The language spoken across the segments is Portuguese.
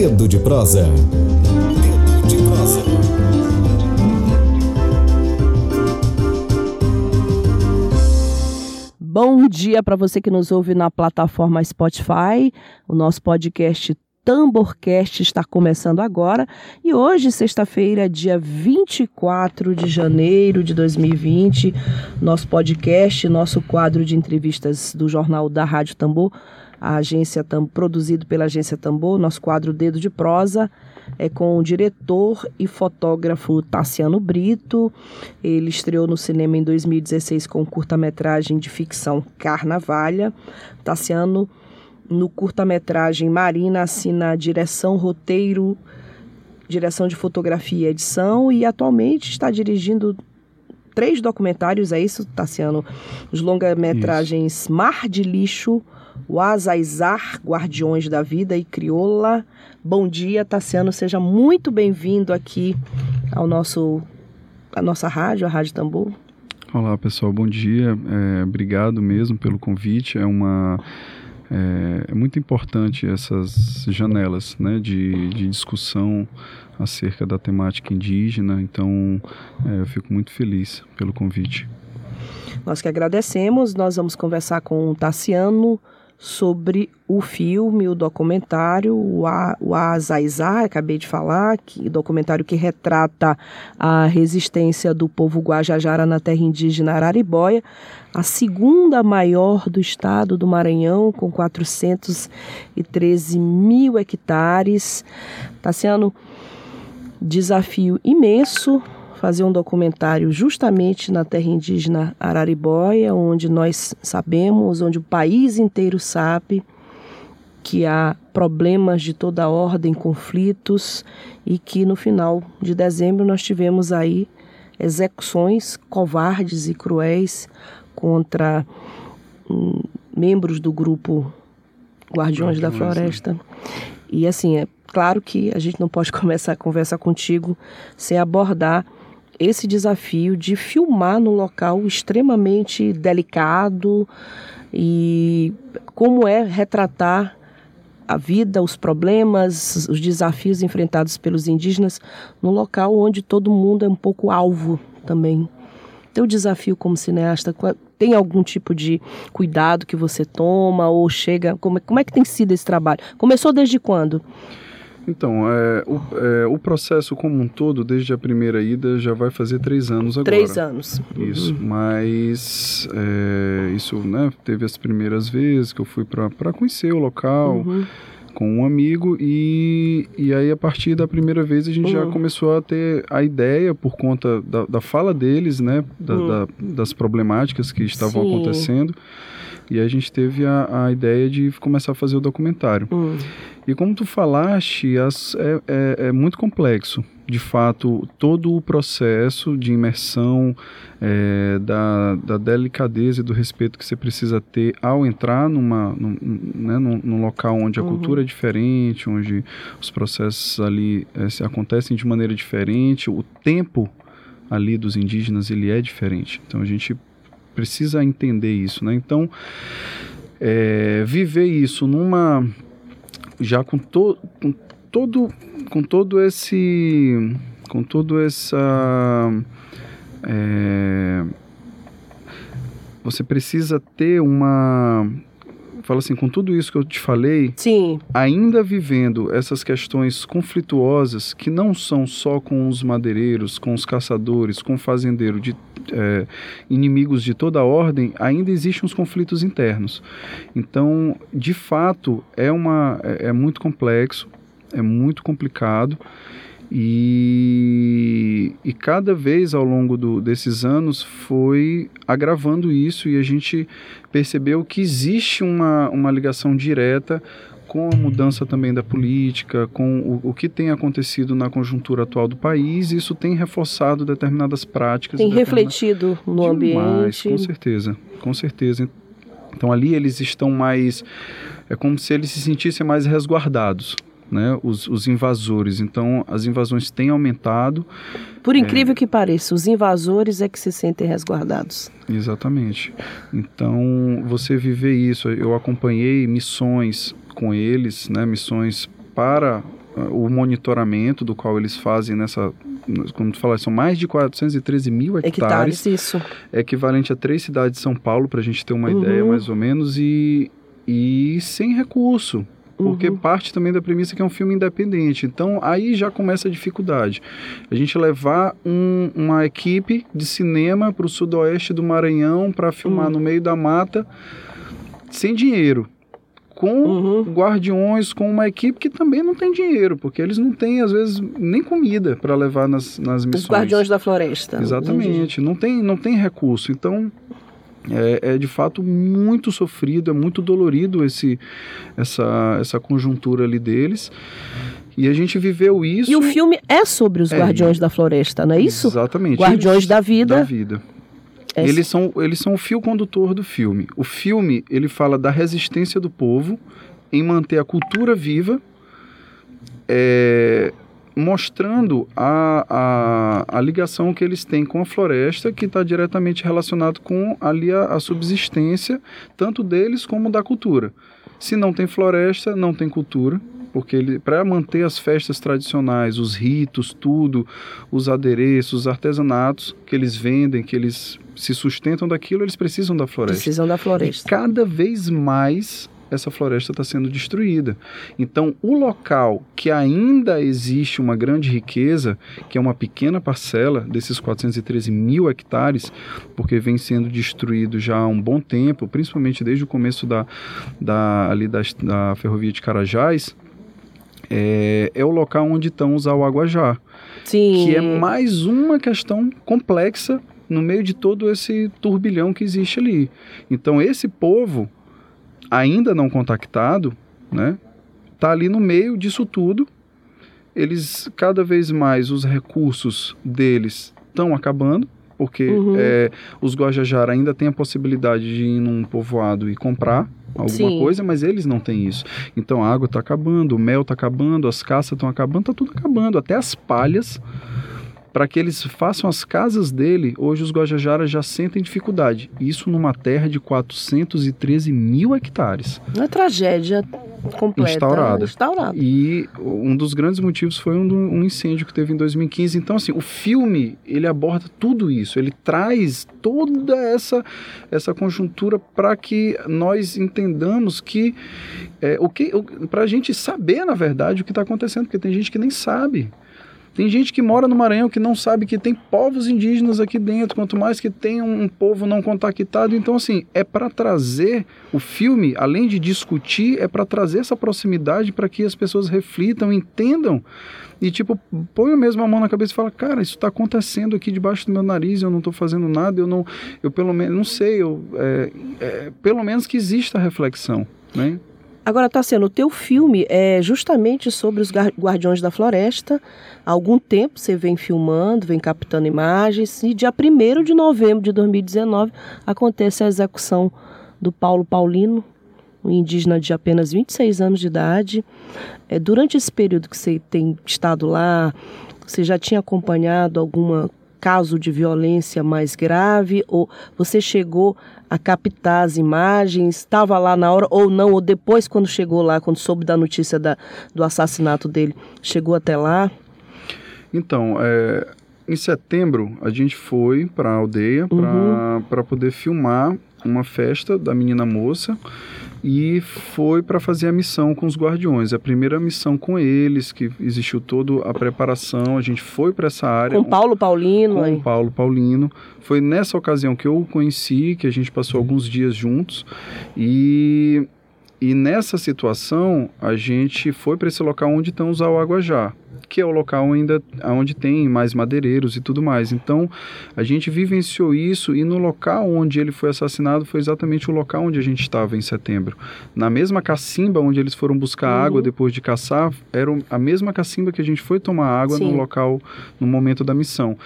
Dedo de prosa. Dedo de prosa. Bom dia para você que nos ouve na plataforma Spotify. O nosso podcast Tamborcast está começando agora e hoje, sexta-feira, dia 24 de janeiro de 2020, nosso podcast, nosso quadro de entrevistas do jornal da Rádio Tambor, a agência Tam, produzido pela agência Tambor, nosso quadro Dedo de Prosa, é com o diretor e fotógrafo Tassiano Brito. Ele estreou no cinema em 2016 com curta-metragem de ficção Carnavalha. Tassiano no curta-metragem Marina assina direção, roteiro, direção de fotografia e edição e atualmente está dirigindo três documentários, é isso, Tassiano? Os longa-metragens Mar de Lixo, O Azaizar, Guardiões da Vida e Crioula. Bom dia, Tassiano, seja muito bem-vindo aqui ao nosso a nossa rádio, a Rádio Tambor. Olá, pessoal, bom dia. É, obrigado mesmo pelo convite. É uma é, é muito importante essas janelas né, de, de discussão acerca da temática indígena, então é, eu fico muito feliz pelo convite. Nós que agradecemos, nós vamos conversar com o Tassiano sobre o filme, o documentário, o, a, o acabei de falar, que documentário que retrata a resistência do povo Guajajara na terra indígena Araribóia, a segunda maior do estado do Maranhão, com 413 mil hectares. Tassiano, desafio imenso, fazer um documentário justamente na terra indígena Araribóia, onde nós sabemos, onde o país inteiro sabe que há problemas de toda ordem, conflitos e que no final de dezembro nós tivemos aí execuções covardes e cruéis contra hum, membros do grupo Guardiões da Floresta. E assim, é claro que a gente não pode começar a conversar contigo sem abordar esse desafio de filmar num local extremamente delicado e como é retratar a vida, os problemas, os desafios enfrentados pelos indígenas num local onde todo mundo é um pouco alvo também. Teu desafio como cineasta, tem algum tipo de cuidado que você toma ou chega? Como, é, como é que tem sido esse trabalho? Começou desde quando? Então, é, o, é, o, processo como um todo, desde a primeira ida, já vai fazer três anos agora. Três anos. Isso, uhum. mas é, isso, né, teve as primeiras vezes que eu fui para conhecer o local uhum. com um amigo e, e aí a partir da primeira vez a gente uhum. já começou a ter a ideia, por conta da, da fala deles, né, da, uhum. da, das problemáticas que estavam Sim. acontecendo, e a gente teve a, a ideia de começar a fazer o documentário. Uhum. E como tu falaste, as, é, é, é, muito complexo. De fato, todo o processo de imersão, é, da, da, delicadeza e do respeito que você precisa ter ao entrar numa, num, né, num, num local onde a uhum. cultura é diferente, onde os processos ali é, se acontecem de maneira diferente, o tempo ali dos indígenas ele é diferente. Então a gente precisa entender isso, né? Então é, viver isso numa já com, to, com todo com todo esse com todo essa é, você precisa ter uma fala assim, com tudo isso que eu te falei, Sim. ainda vivendo essas questões conflituosas que não são só com os madeireiros, com os caçadores, com o fazendeiro, de é, inimigos de toda ordem, ainda existem os conflitos internos. Então, de fato, é, uma, é, é muito complexo, é muito complicado. E, e cada vez ao longo do, desses anos foi agravando isso e a gente percebeu que existe uma, uma ligação direta com a mudança também da política, com o, o, que tem acontecido na conjuntura atual do país, isso tem reforçado determinadas práticas. Tem refletido no Demais, ambiente. Com certeza, com certeza. Então ali eles estão mais. É como se eles se sentissem mais resguardados né, os, os, invasores. Então, as invasões têm aumentado. Por incrível é... que pareça, os invasores é que se sentem resguardados. Exatamente. Então, você viver isso, eu acompanhei missões com eles, né, missões para o monitoramento do qual eles fazem nessa, como tu falaste, são mais de 413 mil hectares. Hectares, isso. É equivalente a três cidades de São Paulo, para a gente ter uma Uhum. ideia mais ou menos, e, e sem recurso. Porque Uhum. parte também da premissa que é um filme independente. Então aí já começa a dificuldade. A gente levar um- uma equipe de cinema para o sudoeste do Maranhão para filmar Uhum. no meio da mata sem dinheiro. Com Uhum. guardiões, com uma equipe que também não tem dinheiro, porque eles não têm, às vezes, nem comida para levar nas, nas missões. Os Guardiões da Floresta. Exatamente, não tem, não tem recurso. Então, é, é de fato muito sofrido, é muito dolorido esse, essa, essa conjuntura ali deles. E a gente viveu isso. E o filme é sobre os É, Guardiões da Floresta, não é isso? Exatamente. Guardiões Eles- da Vida. Da vida. É Eles são, eles são o fio condutor do filme. O filme, ele fala da resistência do povo em manter a cultura viva, é, mostrando a, a, a ligação que eles têm com a floresta, que está diretamente relacionado com ali a, a subsistência, tanto deles como da cultura. Se não tem floresta, não tem cultura, porque para manter as festas tradicionais, os ritos, tudo, os adereços, os artesanatos que eles vendem, que eles se sustentam daquilo, eles precisam da floresta. Precisam da E floresta. cada vez mais essa floresta está sendo destruída. Então, o local que ainda existe uma grande riqueza, que é uma pequena parcela desses 413 mil hectares, porque vem sendo destruído já há um bom tempo, principalmente desde o começo da, da, ali da, da ferrovia de Carajás, é, é o local onde estão os Auaguajá Sim. que é mais uma questão complexa no meio de todo esse turbilhão que existe ali. Então esse povo ainda não contactado, né, tá ali no meio disso tudo. Eles cada vez mais os recursos deles estão acabando, porque Uhum. é, os Guajajara ainda têm a possibilidade de ir num povoado e comprar alguma Sim. coisa, mas eles não têm isso. Então a água está acabando, o mel está acabando, as caças estão acabando, está tudo acabando, até as palhas. Para que eles façam as casas dele, hoje os Guajajaras já sentem dificuldade. Isso numa terra de 413 mil hectares. Uma tragédia completa. Instaurada. Instaurada. E um dos grandes motivos foi um, um incêndio que teve em 2015. Então, assim, o filme, ele aborda tudo isso. Ele traz toda essa, essa conjuntura para que nós entendamos que... É, o que para a gente saber, na verdade, o que está acontecendo. Porque tem gente que nem sabe. Tem gente que mora no Maranhão que não sabe que tem povos indígenas aqui dentro, quanto mais que tem um, povo não contactado. Então, assim, é para trazer o filme, além de discutir, é para trazer essa proximidade para que as pessoas reflitam, entendam e, tipo, põe mesmo a mão na cabeça e fala: Cara, isso está acontecendo aqui debaixo do meu nariz, eu não estou fazendo nada, eu não, eu pelo menos, não sei, eu, é, é, pelo menos que exista a reflexão, né? Agora, Tassiano, o teu filme é justamente sobre os Guardiões da Floresta. Há algum tempo você vem filmando, vem captando imagens, e dia 1 de novembro de 2019 acontece a execução do Paulo Paulino, um indígena de apenas 26 anos de idade. É, durante esse período que você tem estado lá, você já tinha acompanhado algum caso de violência mais grave? Ou você chegou a captar as imagens, estava lá na hora ou não, ou depois quando chegou lá, quando soube da notícia da, do assassinato dele, chegou até lá? Então, é, em setembro a gente foi para a aldeia Uhum. para poder filmar uma festa da menina moça e foi para fazer a missão com os guardiões. A primeira missão com eles, que existiu toda a preparação, a gente foi para essa área. Com Paulo Paulino, com aí. Paulo Paulino. Foi nessa ocasião que eu o conheci, que a gente passou alguns dias juntos. E, e nessa situação, a gente foi para esse local onde estão os Auaguajá, que é o local ainda onde tem mais madeireiros e tudo mais. Então, a gente vivenciou isso e no local onde ele foi assassinado foi exatamente o local onde a gente estava em setembro. Na mesma cacimba onde eles foram buscar Uhum. água depois de caçar, era a mesma cacimba que a gente foi tomar água Sim. no local, no momento da missão.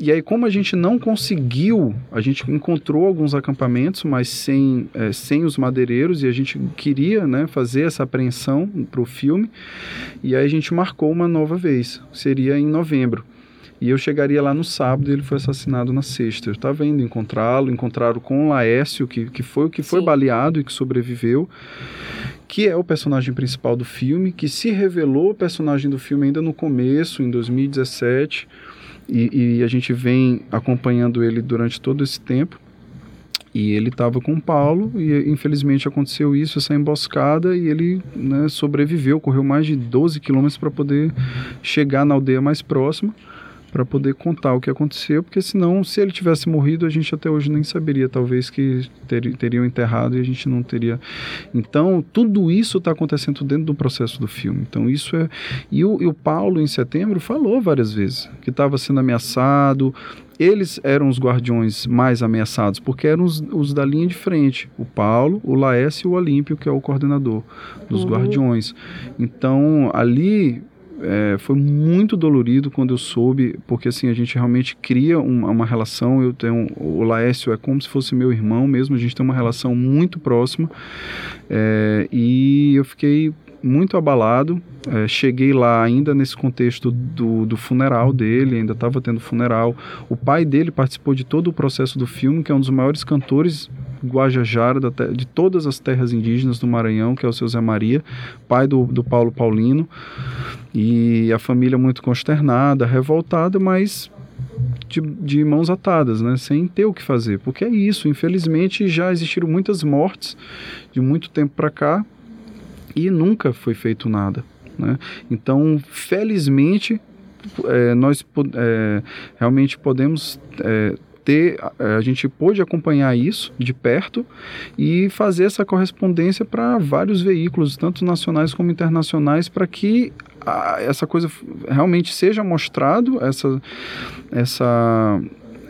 E aí, como a gente não conseguiu, a gente encontrou alguns acampamentos, mas sem, eh, sem os madeireiros, e a gente queria né, fazer essa apreensão para o filme, e aí a gente marcou uma nova vez, seria em novembro. E eu chegaria lá no sábado e ele foi assassinado na sexta. Eu estava indo encontrá-lo, encontraram com o Laércio, que, que foi o que foi Sim. baleado e que sobreviveu, que é o personagem principal do filme, que se revelou o personagem do filme ainda no começo, em 2017, e, e a gente vem acompanhando ele durante todo esse tempo. E ele estava com o Paulo e infelizmente aconteceu isso, essa emboscada, e ele né, sobreviveu, correu mais de 12 quilômetros para poder chegar na aldeia mais próxima, para poder contar o que aconteceu, porque senão, se ele tivesse morrido, a gente até hoje nem saberia, talvez que ter, teriam enterrado e a gente não teria. Então, tudo isso está acontecendo dentro do processo do filme. Então, isso é. E o, e o Paulo, em setembro, falou várias vezes que estava sendo ameaçado, eles eram os guardiões mais ameaçados, porque eram os, os da linha de frente, o Paulo, o Laércio e o Olímpio, que é o coordenador dos Uhum. guardiões. Então, ali é, foi muito dolorido quando eu soube, porque assim, a gente realmente cria uma, uma relação, eu tenho, o Laércio é como se fosse meu irmão mesmo, a gente tem uma relação muito próxima, é, e eu fiquei muito abalado. É, cheguei lá ainda nesse contexto do, do funeral dele, ainda estava tendo funeral. O pai dele participou de todo o processo do filme, que é um dos maiores cantores Guajajara de todas as terras indígenas do Maranhão, que é o seu Zé Maria, pai do, do Paulo Paulino. E a família muito consternada, revoltada, mas de, de mãos atadas, né? sem ter o que fazer. Porque é isso, infelizmente já existiram muitas mortes de muito tempo para cá e nunca foi feito nada. Né? Então, felizmente, eh, nós eh, realmente podemos eh, ter, a gente pôde acompanhar isso de perto e fazer essa correspondência para vários veículos, tanto nacionais como internacionais, para que ah, essa coisa realmente seja mostrado, essa, essa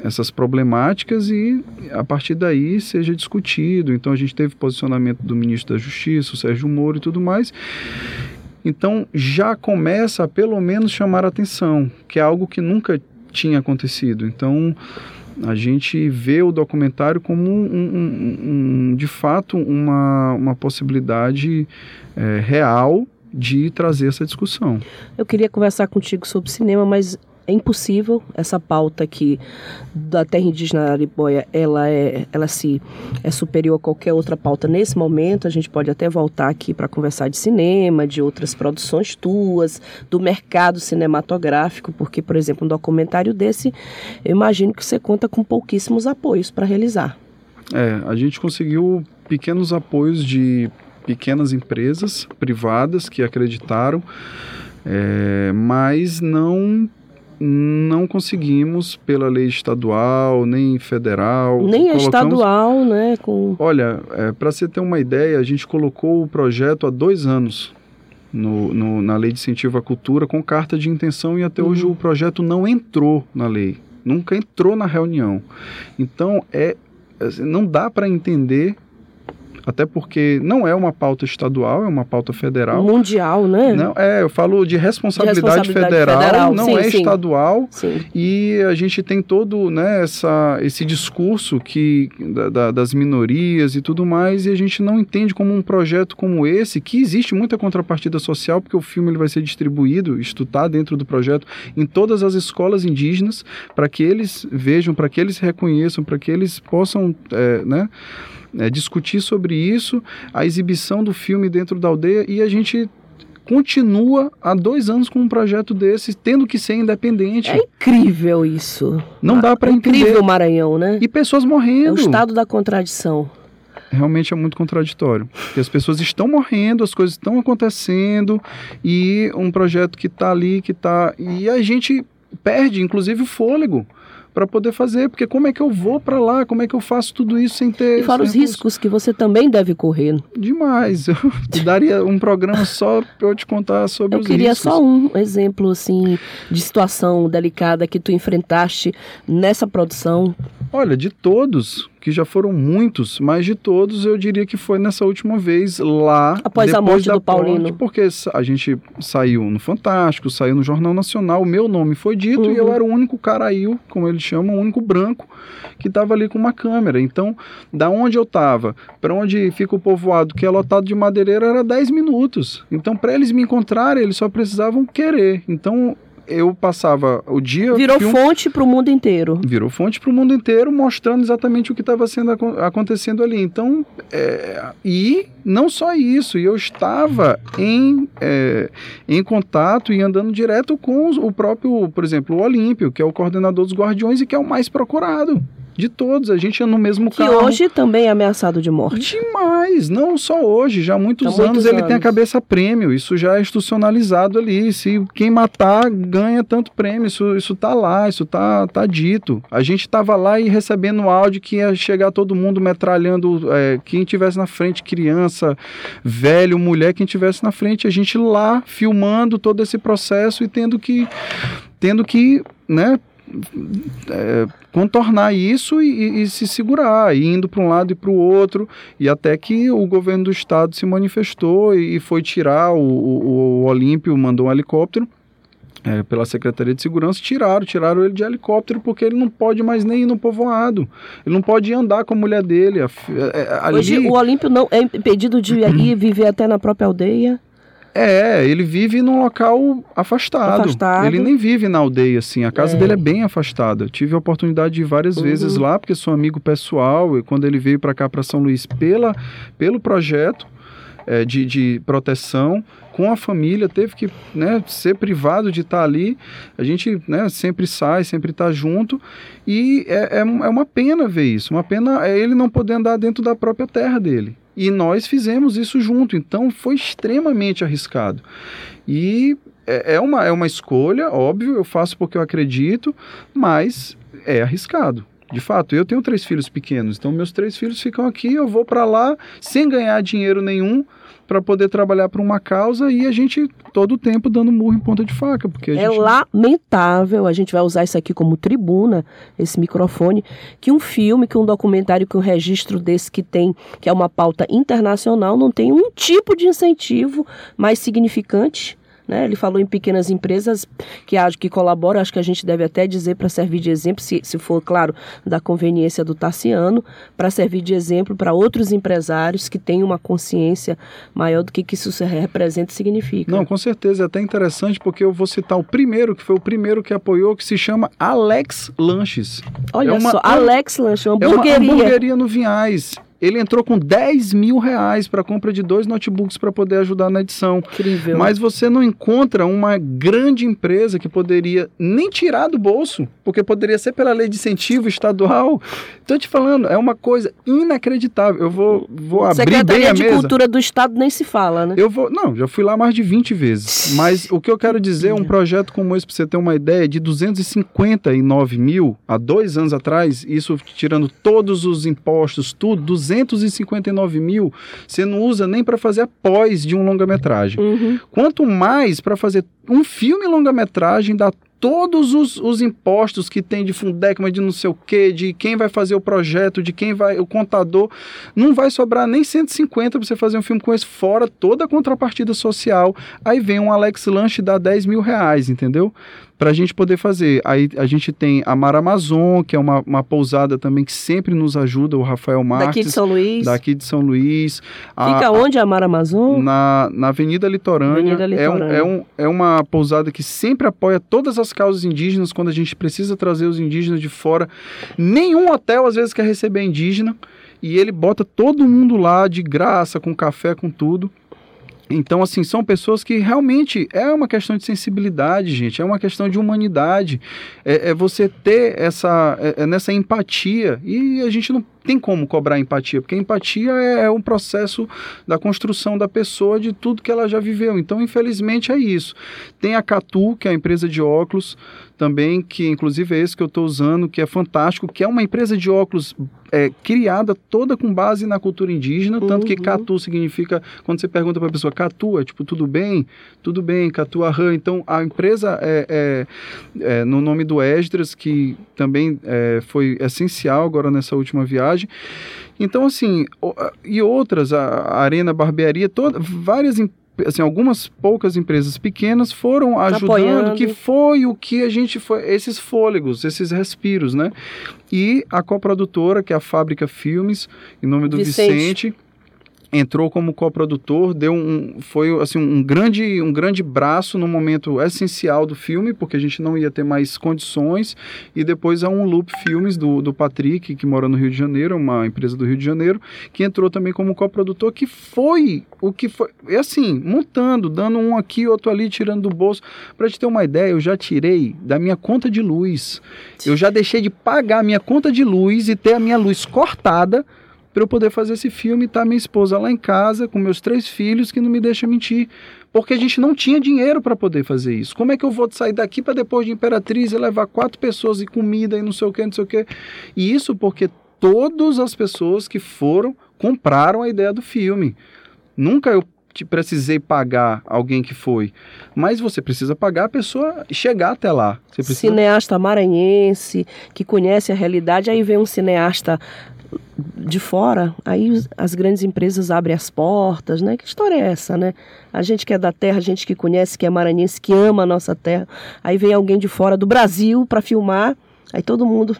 essas problemáticas e a partir daí seja discutido. Então a gente teve posicionamento do ministro da Justiça, o Sérgio Moro e tudo mais. Então já começa a pelo menos chamar atenção, que é algo que nunca tinha acontecido. Então a gente vê o documentário como um, um- um- de fato uma, uma possibilidade eh, real de trazer essa discussão. Eu queria conversar contigo sobre cinema, mas é impossível. Essa pauta aqui da terra indígena Araribóia, ela é, ela se é superior a qualquer outra pauta nesse momento. A gente pode até voltar aqui para conversar de cinema, de outras produções tuas, do mercado cinematográfico, porque, por exemplo, um documentário desse, eu imagino que você conta com pouquíssimos apoios para realizar. É, a gente conseguiu pequenos apoios de pequenas empresas privadas que acreditaram, é, mas não não conseguimos pela lei estadual nem federal. Nem é Colocamos- estadual, né? Com... Olha, para você ter uma ideia, a gente colocou o projeto há dois anos no, no- na lei de incentivo à cultura com carta de intenção e até hoje Uhum. o projeto não entrou na lei, nunca entrou na reunião. Então é assim, não dá para entender, até porque não é uma pauta estadual, é uma pauta federal. Mundial, né? Não, é, eu falo de responsabilidade, De responsabilidade federal, federal, não sim, é sim. estadual. Sim. E a gente tem todo né, essa, esse discurso que, da- da- das minorias e tudo mais, e a gente não entende como um projeto como esse, que existe muita contrapartida social, porque o filme ele vai ser distribuído, isto está dentro do projeto, em todas as escolas indígenas, para que eles vejam, para que eles reconheçam, para que eles possam é, né, é, discutir sobre isso, a exibição do filme dentro da aldeia, e a gente continua há dois anos com um projeto desse, tendo que ser independente. É incrível isso. Não dá para É entender. incrível o Maranhão, né? E pessoas É morrendo. o estado da contradição. Realmente é muito contraditório. Porque as pessoas estão morrendo, as coisas estão acontecendo, e um projeto que está ali, que está. E a gente perde, inclusive, o fôlego para poder fazer. Porque como é que eu vou para lá? Como é que eu faço tudo isso sem ter. E fora os riscos que você também deve correr. Demais. Eu te daria um programa só para eu te contar sobre Eu os queria riscos. só um exemplo assim de situação delicada que tu enfrentaste nessa produção. Olha, de todos, que já foram muitos, mas de todos eu diria que foi nessa última vez lá. Após a morte do Paulino. morte, porque a gente saiu no Fantástico, saiu no Jornal Nacional, o meu nome foi dito Uhum. e eu era o único caraíu, como eles chamam, o único branco que estava ali com uma câmera. Então, da onde eu estava, para onde fica o povoado, que é lotado de madeireira, era 10 minutos. Então, para eles me encontrarem, eles só precisavam querer. Então, eu passava o dia. Virou film- fonte para o mundo inteiro. virou fonte para o mundo inteiro, mostrando exatamente o que estava sendo acon- acontecendo ali. Então, é, e não só isso, eu estava em, é, em contato e andando direto com o próprio, por exemplo, o Olímpio, que é o coordenador dos Guardiões e que é o mais procurado de todos. A gente ia no mesmo Que carro. hoje também é ameaçado de morte. Demais, não só hoje, já há muitos Há anos muitos ele tem a cabeça prêmio, isso já é institucionalizado ali. Se quem matar ganha tanto prêmio, isso, isso tá lá, isso tá, tá dito. A gente tava lá e recebendo áudio que ia chegar todo mundo metralhando é, quem tivesse na frente, criança, velho, mulher, quem tivesse na frente, a gente lá filmando todo esse processo e tendo que tendo que, né, é, contornar isso e, e- se segurar, e indo para um lado e para o outro, e até que o governo do estado se manifestou e, foi tirar o, o, o Olímpio, mandou um helicóptero. é, pela Secretaria de Segurança, tiraram, tiraram ele de helicóptero porque ele não pode mais nem ir no povoado. Ele não pode andar com a mulher dele. A fi- é, é, ali- Hoje o Olímpio não é impedido de ir viver até na própria aldeia. É, ele vive num local afastado. Afastado. Ele nem vive na aldeia, assim. A casa É. dele é bem afastada. Tive a oportunidade de ir várias Uhum. vezes lá, porque sou amigo pessoal. E quando ele veio para cá, para São Luís, pela, pelo projeto é, de, de proteção com a família, teve que né, ser privado de estar ali. A gente né, sempre sai, sempre está junto. E é, é, é uma pena ver isso. Uma pena é ele não poder andar dentro da própria terra dele. E nós fizemos isso junto, então foi extremamente arriscado. E é, é uma, é uma escolha, óbvio, eu faço porque eu acredito, mas é arriscado. De fato, eu tenho três filhos pequenos, então meus três filhos ficam aqui, eu vou para lá sem ganhar dinheiro nenhum para poder trabalhar para uma causa e a gente todo o tempo dando murro em ponta de faca, porque É gente lamentável, a gente vai usar isso aqui como tribuna, esse microfone, que um filme, que um documentário, que um registro desse que tem, que é uma pauta internacional, não tem um tipo de incentivo mais significante. Né? Ele falou em pequenas empresas que acho que colaboram, acho que a gente deve até dizer para servir de exemplo, se, se for, claro, da conveniência do Tassiano, para servir de exemplo para outros empresários que têm uma consciência maior do que, que isso representa e significa. Não, com certeza, é até interessante porque eu vou citar o primeiro, que foi o primeiro que apoiou, que se chama Alex Lanches. Olha É uma- só, Alex Lanche, uma É uma hamburgueria. hamburgueria no Vinhais. Ele entrou com 10 mil reais para compra de dois notebooks para poder ajudar na edição. Incrível. Mas você não encontra uma grande empresa que poderia nem tirar do bolso, porque poderia ser pela lei de incentivo estadual. Estou te falando, é uma coisa inacreditável. Eu vou, vou abrir bem Secretaria a de mesa. Cultura do Estado nem se fala, né? Eu vou. Não, já fui lá mais de 20 vezes. Mas o que eu quero dizer é um projeto como esse, para você ter uma ideia, de 259 mil há dois anos atrás, isso tirando todos os impostos, tudo, 259 mil, você não usa nem para fazer a pós de um longa-metragem. Uhum. Quanto mais para fazer um filme longa-metragem dá todos os, os impostos que tem de Fundecma, de não sei o que, de quem vai fazer o projeto, de quem vai, o contador, não vai sobrar nem 150 para você fazer um filme com esse, fora toda a contrapartida social. Aí vem um Alex Lanche e dá 10 mil reais, entendeu? Para a gente poder fazer. Aí a gente tem a Mar Amazon, que é uma, uma pousada também que sempre nos ajuda, o Rafael Marques. Daqui de São Luís. daqui de São Luís. A- Fica onde a Mar Amazon? na, na Avenida Litorânea. Avenida É, um, Litorânea. é, um, é uma pousada que sempre apoia todas as causas indígenas quando a gente precisa trazer os indígenas de fora. Nenhum hotel às vezes quer receber indígena e ele bota todo mundo lá de graça, com café, com tudo. Então, assim, são pessoas que realmente é uma questão de sensibilidade, gente, é uma questão de humanidade, é, é você ter essa, é, é nessa empatia, e a gente não tem como cobrar empatia, porque empatia é, é um processo da construção da pessoa, de tudo que ela já viveu. Então, infelizmente, é isso. Tem a Catu, que é a empresa de óculos, também, que inclusive é esse que eu estou usando, que é fantástico, que é uma empresa de óculos é, criada toda com base na cultura indígena, tanto que Uhum. Catu significa, quando você pergunta para a pessoa, Catu, é tipo, tudo bem? Tudo bem, Catu Arran. Então, a empresa é, é- é no nome do Esdras, que também é, foi essencial agora nessa última viagem. Então, assim, e outras, a, a Arena Barbearia, toda, várias em- Assim, algumas poucas empresas pequenas foram ajudando, Apoiando. que foi o que a gente foi, esses fôlegos, esses respiros, né? E a coprodutora, que é a Fábrica Filmes, em nome do Vicente. Vicente, entrou como coprodutor, deu um foi assim um grande um grande braço no momento essencial do filme, porque a gente não ia ter mais condições e depois há um Loop Filmes do, do Patrick, que mora no Rio de Janeiro, uma empresa do Rio de Janeiro, que entrou também como coprodutor, que foi o que foi, é assim, montando, dando um aqui, outro ali, tirando do bolso. Para te ter uma ideia, eu já tirei da minha conta de luz. Eu já deixei de pagar a minha conta de luz e ter a minha luz cortada para eu poder fazer esse filme tá minha esposa lá em casa com meus três filhos que não me deixa mentir, porque a gente não tinha dinheiro para poder fazer isso. Como é que eu vou sair daqui para depois de Imperatriz e levar quatro pessoas e comida e não sei o que, não sei o que? E isso porque todas as pessoas que foram compraram a ideia do filme. Nunca eu precisei pagar alguém que foi, mas você precisa pagar a pessoa chegar até lá. Precisa... Cineasta maranhense que conhece a realidade, aí vem um cineasta de fora, aí as grandes empresas abrem as portas, né? Que história é essa, né? A gente que é da terra, a gente que conhece, que é maranhense, que ama a nossa terra, aí vem alguém de fora do Brasil para filmar, aí todo mundo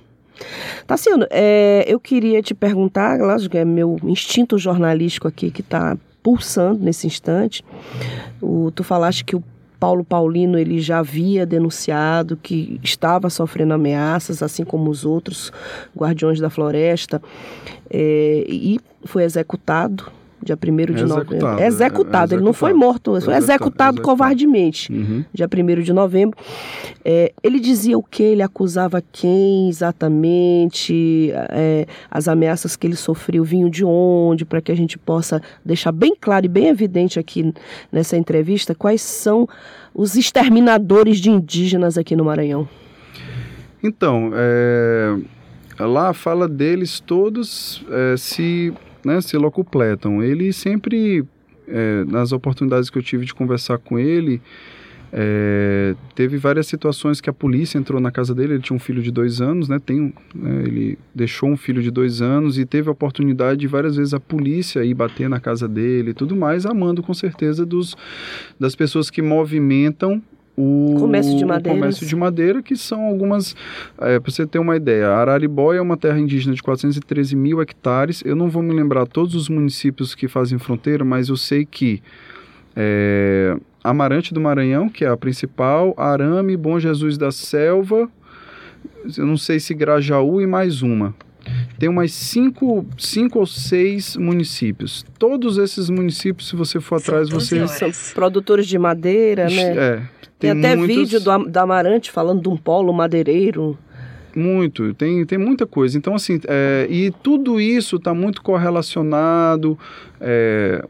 Tassiano, é, eu queria te perguntar, lógico, é meu instinto jornalístico aqui que está pulsando nesse instante. O, tu falaste que o Paulo Paulino ele já havia denunciado que estava sofrendo ameaças, assim como os outros guardiões da floresta, é, e foi executado dia 1 de novembro. É executado, ele não foi morto, foi executado, covardemente, uhum. dia 1 de novembro. É, ele dizia o que? Ele acusava quem exatamente? É, as ameaças que ele sofreu vinham de onde? Para que a gente possa deixar bem claro e bem evidente aqui nessa entrevista quais são os exterminadores de indígenas aqui no Maranhão. Então, é, lá fala deles todos é, se né, se locupletam. Ele sempre, é, nas oportunidades que eu tive de conversar com ele, é, teve várias situações que a polícia entrou na casa dele. Ele tinha um filho de dois anos, né? Tem, né, ele deixou um filho de dois anos e teve a oportunidade de várias vezes a polícia ir bater na casa dele e tudo mais, amando com certeza dos, das pessoas que movimentam o comércio de madeira. comércio de madeira, que são algumas. É, para você ter uma ideia, Araribóia é uma terra indígena de 413 mil hectares. Eu não vou me lembrar todos os municípios que fazem fronteira, mas eu sei que é, Amarante do Maranhão, que é a principal, Arame, Bom Jesus da Selva, eu não sei se Grajaú e mais uma. Tem umas cinco, cinco ou seis municípios. Todos esses municípios, se você for atrás, você... São produtores de madeira, né? É, tem, tem até muitos... vídeo do, do Amarante falando de um polo madeireiro. Muito, tem, tem muita coisa. Então, assim, é, e tudo isso está muito correlacionado. É,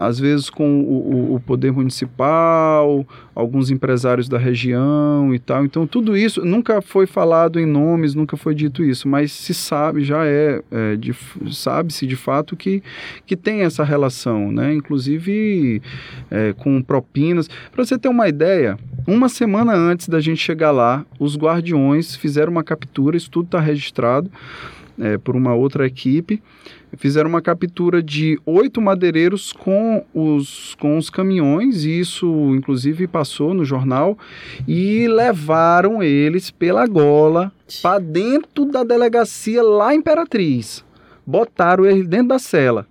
às vezes com o, o, poder municipal, alguns empresários da região e tal. Então, tudo isso nunca foi falado em nomes, nunca foi dito isso, mas se sabe, já é, é sabe-se de fato que, que tem essa relação, né? Inclusive é, com propinas. Para você ter uma ideia, uma semana antes da gente chegar lá, os guardiões fizeram uma captura, isso tudo está registrado é, por uma outra equipe fizeram uma captura de oito madeireiros com os, com os caminhões, e isso inclusive passou no jornal, e levaram eles pela gola para dentro da delegacia lá Imperatriz. Botaram eles dentro da cela.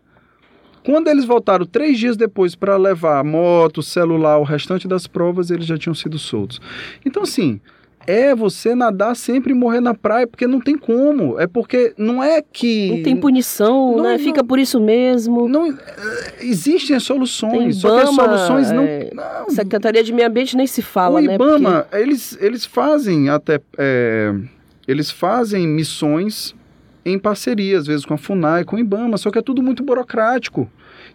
Quando eles voltaram três dias depois para levar moto, celular, o restante das provas, eles já tinham sido soltos. Então, assim, é você nadar sempre e morrer na praia, porque não tem como. É porque não é que. Não tem punição, não, né? Não, Fica por isso mesmo. Não, eh, existem soluções, Ibama, só que as soluções não, é, não, Secretaria de Meio Ambiente nem se fala, o né? Ibama, porque... eles, eles fazem até. É, eles fazem missões em parceria, às vezes com a FUNAI, com o IBAMA, só que é tudo muito burocrático.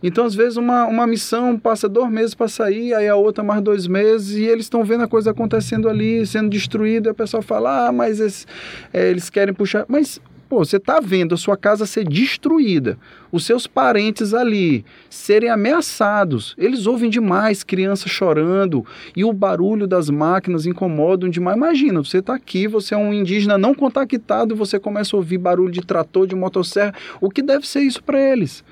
Então, às vezes, uma, uma missão passa dois meses para sair, aí a outra mais dois meses, e eles estão vendo a coisa acontecendo ali, sendo destruída, e o pessoal fala, ah, mas esse, é, eles querem puxar. Mas, pô, você está vendo a sua casa ser destruída, os seus parentes ali serem ameaçados. Eles ouvem demais crianças chorando, e o barulho das máquinas incomodam demais. Imagina, você está aqui, você é um indígena não contactado, e você começa a ouvir barulho de trator, de motosserra. O que deve ser isso para eles?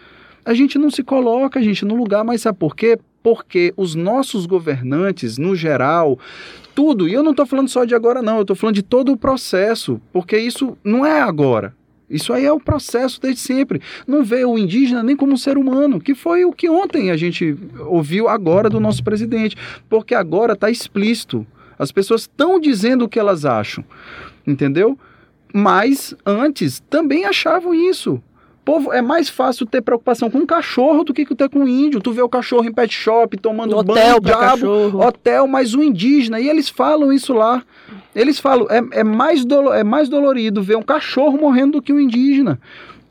A gente não se coloca, gente, no lugar, mas sabe por quê? Porque os nossos governantes, no geral, tudo, e eu não estou falando só de agora, não, eu estou falando de todo o processo, porque isso não é agora. Isso aí é o processo desde sempre. Não vê o indígena nem como um ser humano, que foi o que ontem a gente ouviu agora do nosso presidente. Porque agora está explícito. As pessoas estão dizendo o que elas acham. Entendeu? Mas antes também achavam isso. Povo, é mais fácil ter preocupação com um cachorro do que ter com um índio. Tu vê o cachorro em pet shop tomando Hotel banho, diabo, cachorro. hotel, mas o indígena. E eles falam isso lá. Eles falam, é, é, mais dolo, é mais dolorido ver um cachorro morrendo do que um indígena.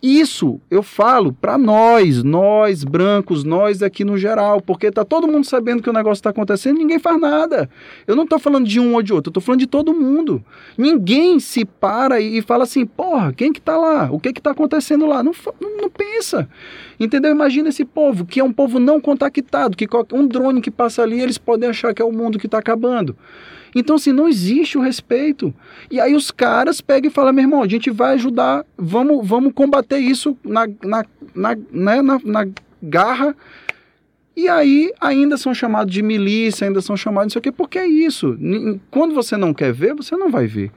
Isso eu falo para nós, nós brancos, nós aqui no geral, porque tá todo mundo sabendo que o negócio está acontecendo, ninguém faz nada. Eu não tô falando de um ou de outro, eu tô falando de todo mundo. Ninguém se para e fala assim, porra, quem que tá lá? O que que tá acontecendo lá? Não, não, não pensa. Entendeu? Imagina esse povo, que é um povo não contactado, que um drone que passa ali, eles podem achar que é o mundo que está acabando. Então, assim, não existe o respeito. E aí os caras pegam e falam, meu irmão, a gente vai ajudar, vamos, vamos combater isso na, na, na, né, na, na garra. E aí ainda são chamados de milícia, ainda são chamados não sei o quê, porque é isso. Quando você não quer ver, você não vai ver.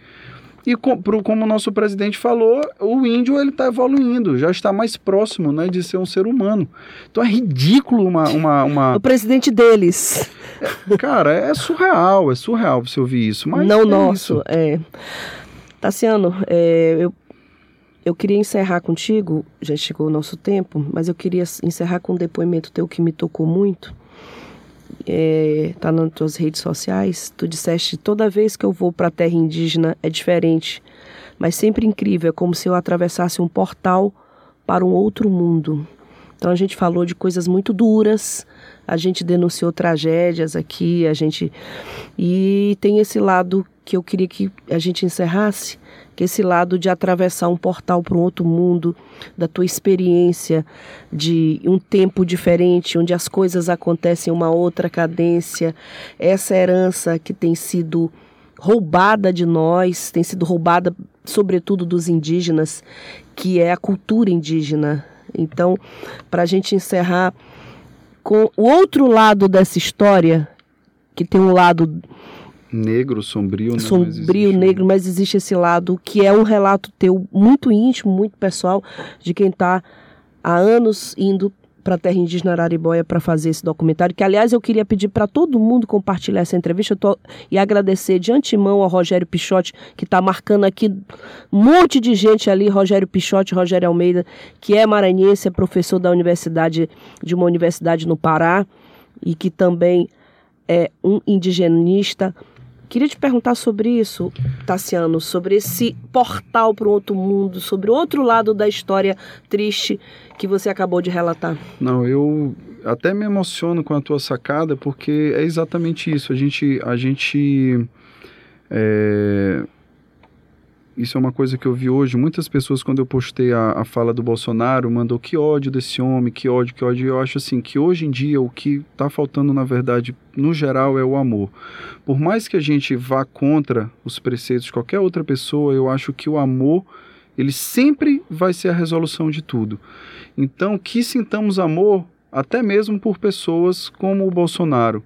E com, pro- como o nosso presidente falou, o índio ele está evoluindo, já está mais próximo né, de ser um ser humano. Então é ridículo uma, uma, uma- O presidente deles, Cara, é surreal, é surreal você ouvir isso. Mas não é nosso. isso. É. Tassiano, é, eu, eu queria encerrar contigo, já chegou o nosso tempo, mas eu queria encerrar com um depoimento teu que me tocou muito. É, tá nas tuas redes sociais. Tu disseste: toda vez que eu vou para a terra indígena é diferente, mas sempre incrível. É como se eu atravessasse um portal para um outro mundo. Então a gente falou de coisas muito duras, a gente denunciou tragédias aqui, a gente e tem esse lado que eu queria que a gente encerrasse, que é esse lado de atravessar um portal para um outro mundo, da tua experiência de um tempo diferente, onde as coisas acontecem em uma outra cadência, essa herança que tem sido roubada de nós, tem sido roubada sobretudo dos indígenas, que é a cultura indígena. Então, para a gente encerrar com o outro lado dessa história, que tem um lado Negro, sombrio, né? Mas sombrio, um- negro, mas existe esse lado que é um relato teu muito íntimo, muito pessoal, de quem está há anos indo para a terra indígena Araribóia para fazer esse documentário, que aliás eu queria pedir para todo mundo compartilhar essa entrevista tô- e agradecer de antemão ao Rogério Pichotti, que está marcando aqui um monte de gente ali, Rogério Pichotti, Rogério Almeida, que é maranhense, é professor da universidade, de uma universidade no Pará, e que também é um indigenista. Queria te perguntar sobre isso, Tassiano, sobre esse portal para outro mundo, sobre o outro lado da história triste que você acabou de relatar. Não, eu até me emociono com a tua sacada, porque é exatamente isso. A gente. A gente é, Isso é uma coisa que eu vi hoje. Muitas pessoas, quando eu postei a, a fala do Bolsonaro, mandou que ódio desse homem, que ódio, que ódio. Eu acho assim que hoje em dia o que está faltando, na verdade, no geral, é o amor. Por mais que a gente vá contra os preceitos de qualquer outra pessoa, eu acho que o amor ele sempre vai ser a resolução de tudo. Então, que sintamos amor até mesmo por pessoas como o Bolsonaro.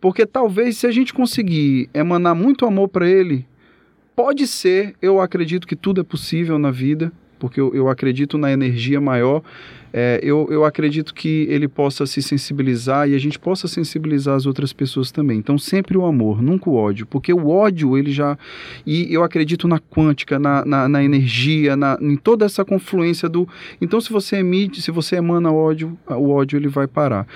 Porque talvez se a gente conseguir emanar muito amor para ele, pode ser, eu acredito que tudo é possível na vida, porque eu, eu acredito na energia maior. É, eu, eu acredito que ele possa se sensibilizar e a gente possa sensibilizar as outras pessoas também. Então, sempre o amor, nunca o ódio, porque o ódio, ele já. E eu acredito na quântica, na, na, na energia, na, em toda essa confluência do. Então, se você emite, se você emana ódio, o ódio ele vai parar.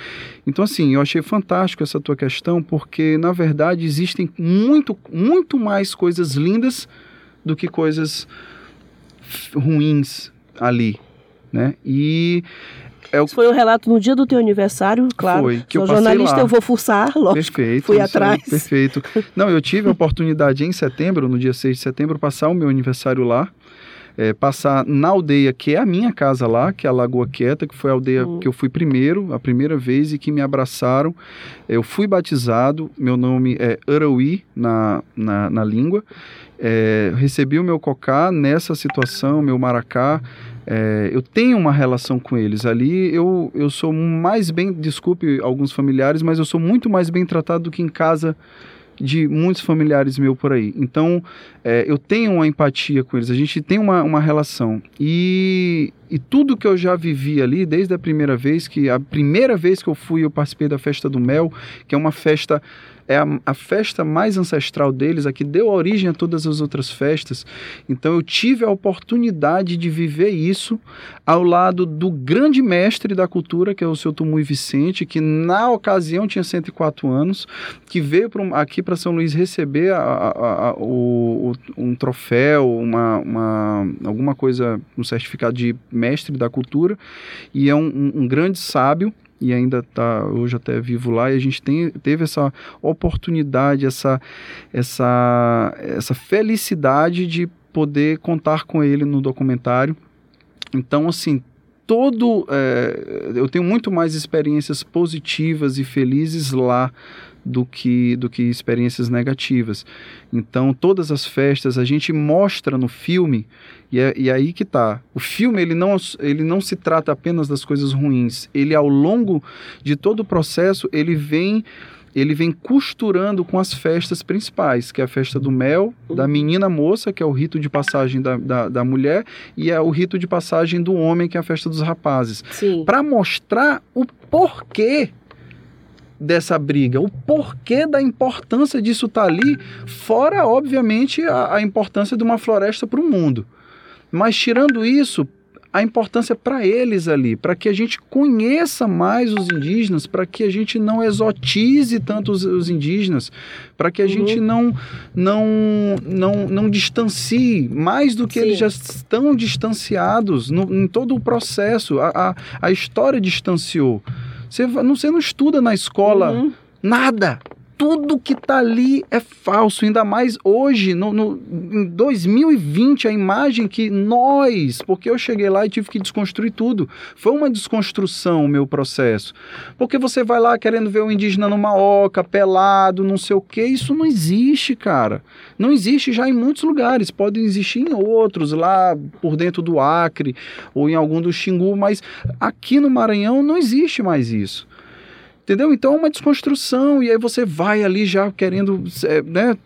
Então, assim, eu achei fantástico essa tua questão, porque, na verdade, existem muito, muito mais coisas lindas do que coisas ruins ali, né? E é o foi um relato no dia do teu aniversário, claro. Foi, que eu Sou passei jornalista, lá. eu vou fuçar, lógico. Perfeito. fui isso aí, atrás. perfeito. Não, eu tive a oportunidade em setembro, no dia 6 de setembro, passar o meu aniversário lá. É, passar na aldeia, que é a minha casa lá, que é a Lagoa Quieta, que foi a aldeia Hum. que eu fui primeiro, a primeira vez, e que me abraçaram. Eu fui batizado, meu nome é Arauí na, na, na língua. É, recebi o meu cocá nessa situação, meu maracá. É, eu tenho uma relação com eles ali. Eu, eu sou mais bem, desculpe alguns familiares, mas eu sou muito mais bem tratado do que em casa de muitos familiares meus por aí. Então, é, eu tenho uma empatia com eles, a gente tem uma, uma relação. E, e tudo que eu já vivi ali, desde a primeira vez, que a primeira vez que eu fui, eu participei da festa do mel, que é uma festa é a, a, festa mais ancestral deles, a que deu origem a todas as outras festas. Então eu tive a oportunidade de viver isso ao lado do grande mestre da cultura, que é o seu Tumui Vicente, que na ocasião tinha 104 anos, que veio pra, aqui para São Luís receber a, a, o, um troféu, uma, uma, alguma coisa, um certificado de mestre da cultura, e é um, um, um grande sábio e ainda está hoje até vivo lá e a gente tem, teve essa oportunidade, essa, essa, essa felicidade de poder contar com ele no documentário. Então, assim, todo. É, eu tenho muito mais experiências positivas e felizes lá do que, do que experiências negativas. Então, todas as festas a gente mostra no filme, e é, e é aí que tá. O filme ele não, ele não se trata apenas das coisas ruins. Ele, ao longo de todo o processo, ele vem ele vem costurando com as festas principais, que é a festa do mel, da menina moça, que é o rito de passagem da, da, da mulher, e é o rito de passagem do homem, que é a festa dos rapazes. Para mostrar o porquê dessa briga, o porquê da importância disso estar tá ali, fora, obviamente, a, a importância de uma floresta para o mundo. Mas tirando isso, a importância para eles ali, para que a gente conheça mais os indígenas, para que a gente não exotize tanto os, os indígenas, para que a uhum. gente não, não, não, não distancie mais do que Sim. eles já estão distanciados no, em todo o processo. A, a, a história distanciou. Você não, você não estuda na escola uhum. nada. Tudo que está ali é falso, ainda mais hoje, no, no, em 2020, a imagem que nós, porque eu cheguei lá e tive que desconstruir tudo. Foi uma desconstrução o meu processo. Porque você vai lá querendo ver o indígena numa oca, pelado, não sei o que, isso não existe, cara. Não existe já em muitos lugares, pode existir em outros, lá por dentro do Acre ou em algum do Xingu, mas aqui no Maranhão não existe mais isso. Entendeu? Então é uma desconstrução, e aí você vai ali já querendo, é, né?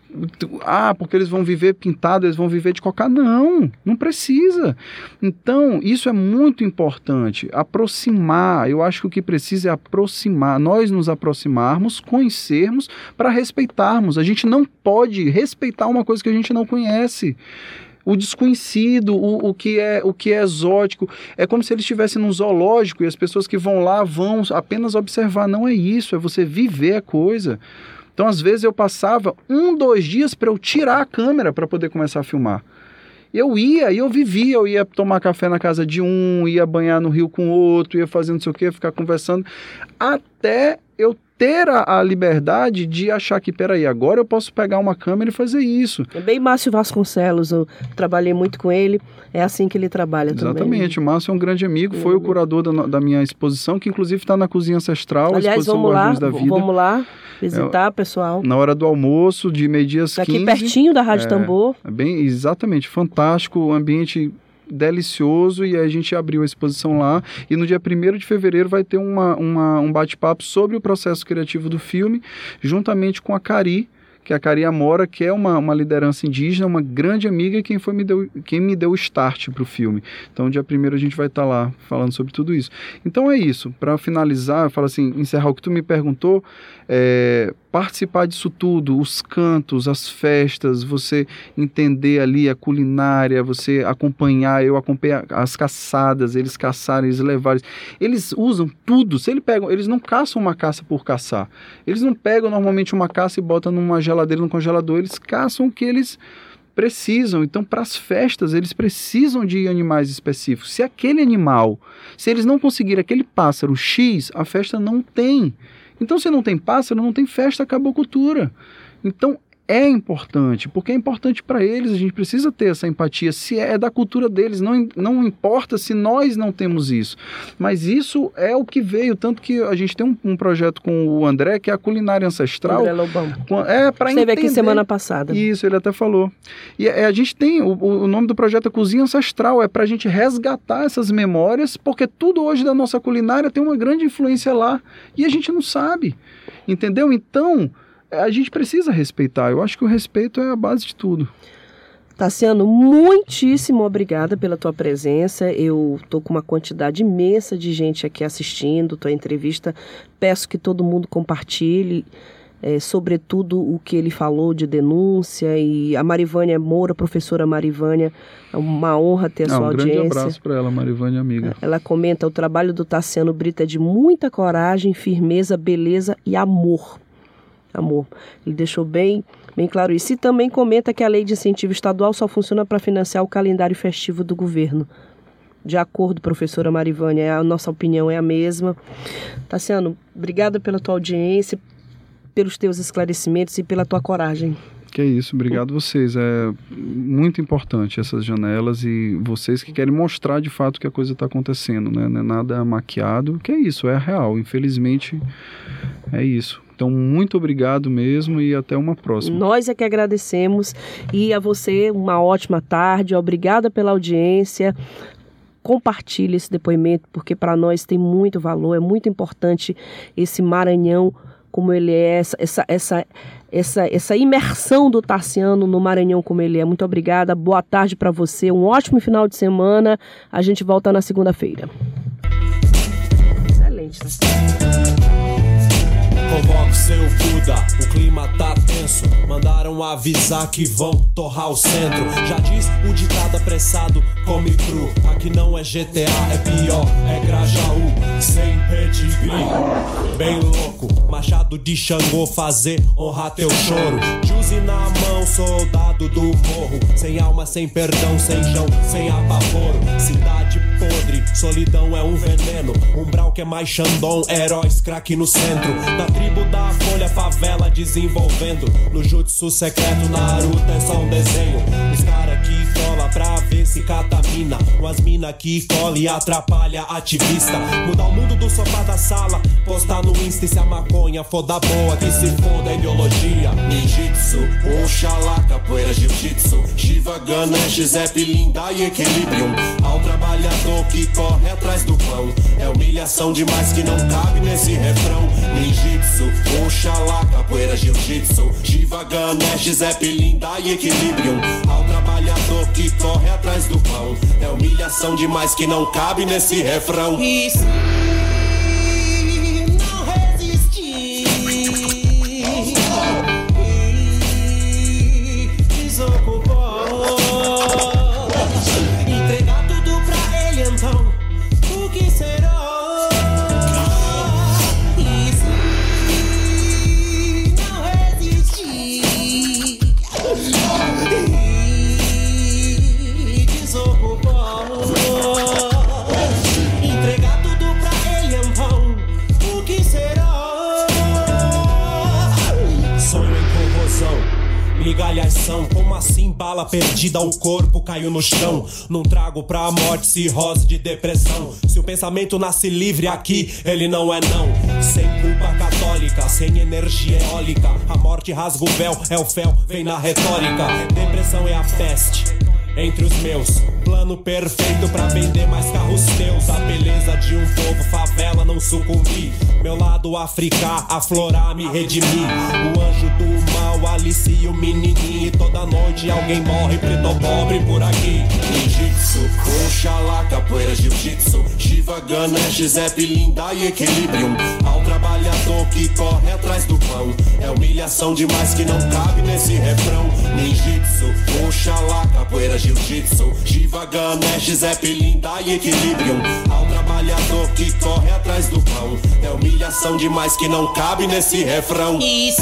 Ah, porque eles vão viver pintado, eles vão viver de cocar. Não, não precisa. Então, isso é muito importante. Aproximar. Eu acho que o que precisa é aproximar. Nós nos aproximarmos, conhecermos, para respeitarmos. A gente não pode respeitar uma coisa que a gente não conhece o desconhecido, o, o, que é, o que é exótico. É como se eles estivessem num zoológico e as pessoas que vão lá vão apenas observar. Não é isso, é você viver a coisa. Então, às vezes, eu passava um, dois dias para eu tirar a câmera para poder começar a filmar. Eu ia e eu vivia, eu ia tomar café na casa de um, ia banhar no rio com outro, ia fazendo não sei o que, ficar conversando, até eu ter a, a, liberdade de achar que, peraí, agora eu posso pegar uma câmera e fazer isso. É bem Márcio Vasconcelos, eu trabalhei muito com ele, é assim que ele trabalha Exatamente, também. Exatamente, o Márcio é um grande amigo, foi o uhum. curador da, da minha exposição, que inclusive está na Cozinha Ancestral, Aliás, a exposição vamos lá, da Vida. Vamos lá visitar, é, pessoal. Na hora do almoço, de meio-dia às Aqui pertinho da Rádio é, Tambor. É bem, exatamente, fantástico, o ambiente delicioso e a gente abriu a exposição lá. E no dia 1 de fevereiro vai ter uma, uma um bate-papo sobre o processo criativo do filme, juntamente com a Cari, que é a Cari Amora, que é uma, uma liderança indígena, uma grande amiga quem, foi, me deu, quem me deu o start para o filme. Então, dia 1 a gente vai estar tá lá falando sobre tudo isso. Então, é isso. Para finalizar, eu falo assim, encerrar o que tu me perguntou, é, participar disso tudo, os cantos, as festas, você entender ali a culinária, você acompanhar, eu acompanhar as caçadas, eles caçarem, eles levarem. Eles usam tudo. Se eles pegam, eles não caçam uma caça por caçar. Eles não pegam normalmente uma caça e botam numa geladeira, no congelador, eles caçam o que eles precisam. Então, para as festas, eles precisam de animais específicos. Se aquele animal, se eles não conseguirem aquele pássaro X, a festa não tem. Então, se não tem pássaro, não tem festa, acabou a cultura. Então, é importante, porque é importante para eles, a gente precisa ter essa empatia, se é da cultura deles, não, não importa se nós não temos isso. Mas isso é o que veio, tanto que a gente tem um, um projeto com o André, que é a culinária ancestral. André Lobão. É para entender. Esteve aqui semana passada. Isso, ele até falou. E é, a gente tem, o, o nome do projeto é Cozinha Ancestral, é para a gente resgatar essas memórias, porque tudo hoje da nossa culinária tem uma grande influência lá, e a gente não sabe, entendeu? Então a gente precisa respeitar. Eu acho que o respeito é a base de tudo. Tassiano, muitíssimo obrigada pela tua presença. Eu estou com uma quantidade imensa de gente aqui assistindo tua entrevista. Peço que todo mundo compartilhe, é, sobretudo o que ele falou de denúncia. E a Marivânia Moura, professora Marivânia, é uma honra ter a ah, sua um audiência. Um grande abraço para ela, Marivânia, amiga. Ela comenta: o trabalho do Tassiano Brito é de muita coragem, firmeza, beleza e amor. Amor. Ele deixou bem bem claro isso. E também comenta que a lei de incentivo estadual só funciona para financiar o calendário festivo do governo. De acordo, professora Marivânia, a nossa opinião é a mesma. Tassiano, obrigada pela tua audiência, pelos teus esclarecimentos e pela tua coragem. Que é isso, obrigado vocês. É muito importante essas janelas e vocês que querem mostrar de fato que a coisa está acontecendo, né? Não é nada maquiado, que é isso, é real. Infelizmente, é isso. Então, muito obrigado mesmo e até uma próxima. Nós é que agradecemos e a você uma ótima tarde. Obrigada pela audiência. Compartilhe esse depoimento porque para nós tem muito valor, é muito importante esse Maranhão como ele é, essa, essa, essa, essa, essa imersão do Tarciano no Maranhão como ele é. Muito obrigada, boa tarde para você, um ótimo final de semana. A gente volta na segunda-feira. Excelente? Convoque seu Buda, o clima tá tenso. Mandaram avisar que vão torrar o centro. Já diz o ditado apressado, come cru. Aqui não é GTA, é pior, é Grajaú, sem pedigree. Bem louco, machado de Xangô fazer honrar teu choro. Juzi na mão, soldado do morro. Sem alma, sem perdão, sem chão, sem apavoro. Cidade podre, solidão é um veneno. Umbral que é mais Xandão, heróis craque no centro. Da tribo da folha, favela desenvolvendo. No jutsu secreto, Naruto é só um desenho. Se catamina. Umas mina que cola e atrapalha ativista. Mudar o mundo do sofá da sala. Postar no Insta e se a maconha for da boa, que se foda a ideologia. Ninjitsu, Oxalá, capoeira, jiu-jitsu. Shiva, Ganesh, Zep, Linda e Equilibrium. Ao trabalhador que corre atrás do pão. É humilhação demais que não cabe nesse refrão. Ninjitsu, Oxalá, capoeira, jiu-jitsu. Shiva, Ganesh, Zep, Linda e Equilibrium. Ao trabalhador que corre atrás do pão. É humilhação demais que não cabe nesse refrão. Isso. Bala perdida, o corpo caiu no chão? Não trago pra morte cirrose de depressão. Se o pensamento nasce livre aqui, ele não é não. Sem culpa católica, sem energia eólica. A morte rasga o véu, é o fel, vem na retórica. Depressão é a peste entre os meus. Plano perfeito para vender mais carros teus. A beleza de um povo, favela, não sucumbir. Meu lado africano, aflorar, me redimir. O anjo do mal alicia o menininho. E toda noite alguém morre, preto ou pobre por aqui. Ninjitsu, Oxalá, capoeira, jiu-jitsu. Shiva, Ganesh, Zep, Linda e Equilibrium. Ao trabalhador que corre atrás do pão. É humilhação demais que não cabe nesse refrão. Ninjitsu, Oxalá, capoeira, jiu-jitsu, Shiva, Ganesh, Zep, Linda e Equilibrium. Ao trabalhador que corre atrás do pão. É humilhação demais que não cabe nesse refrão. Isso.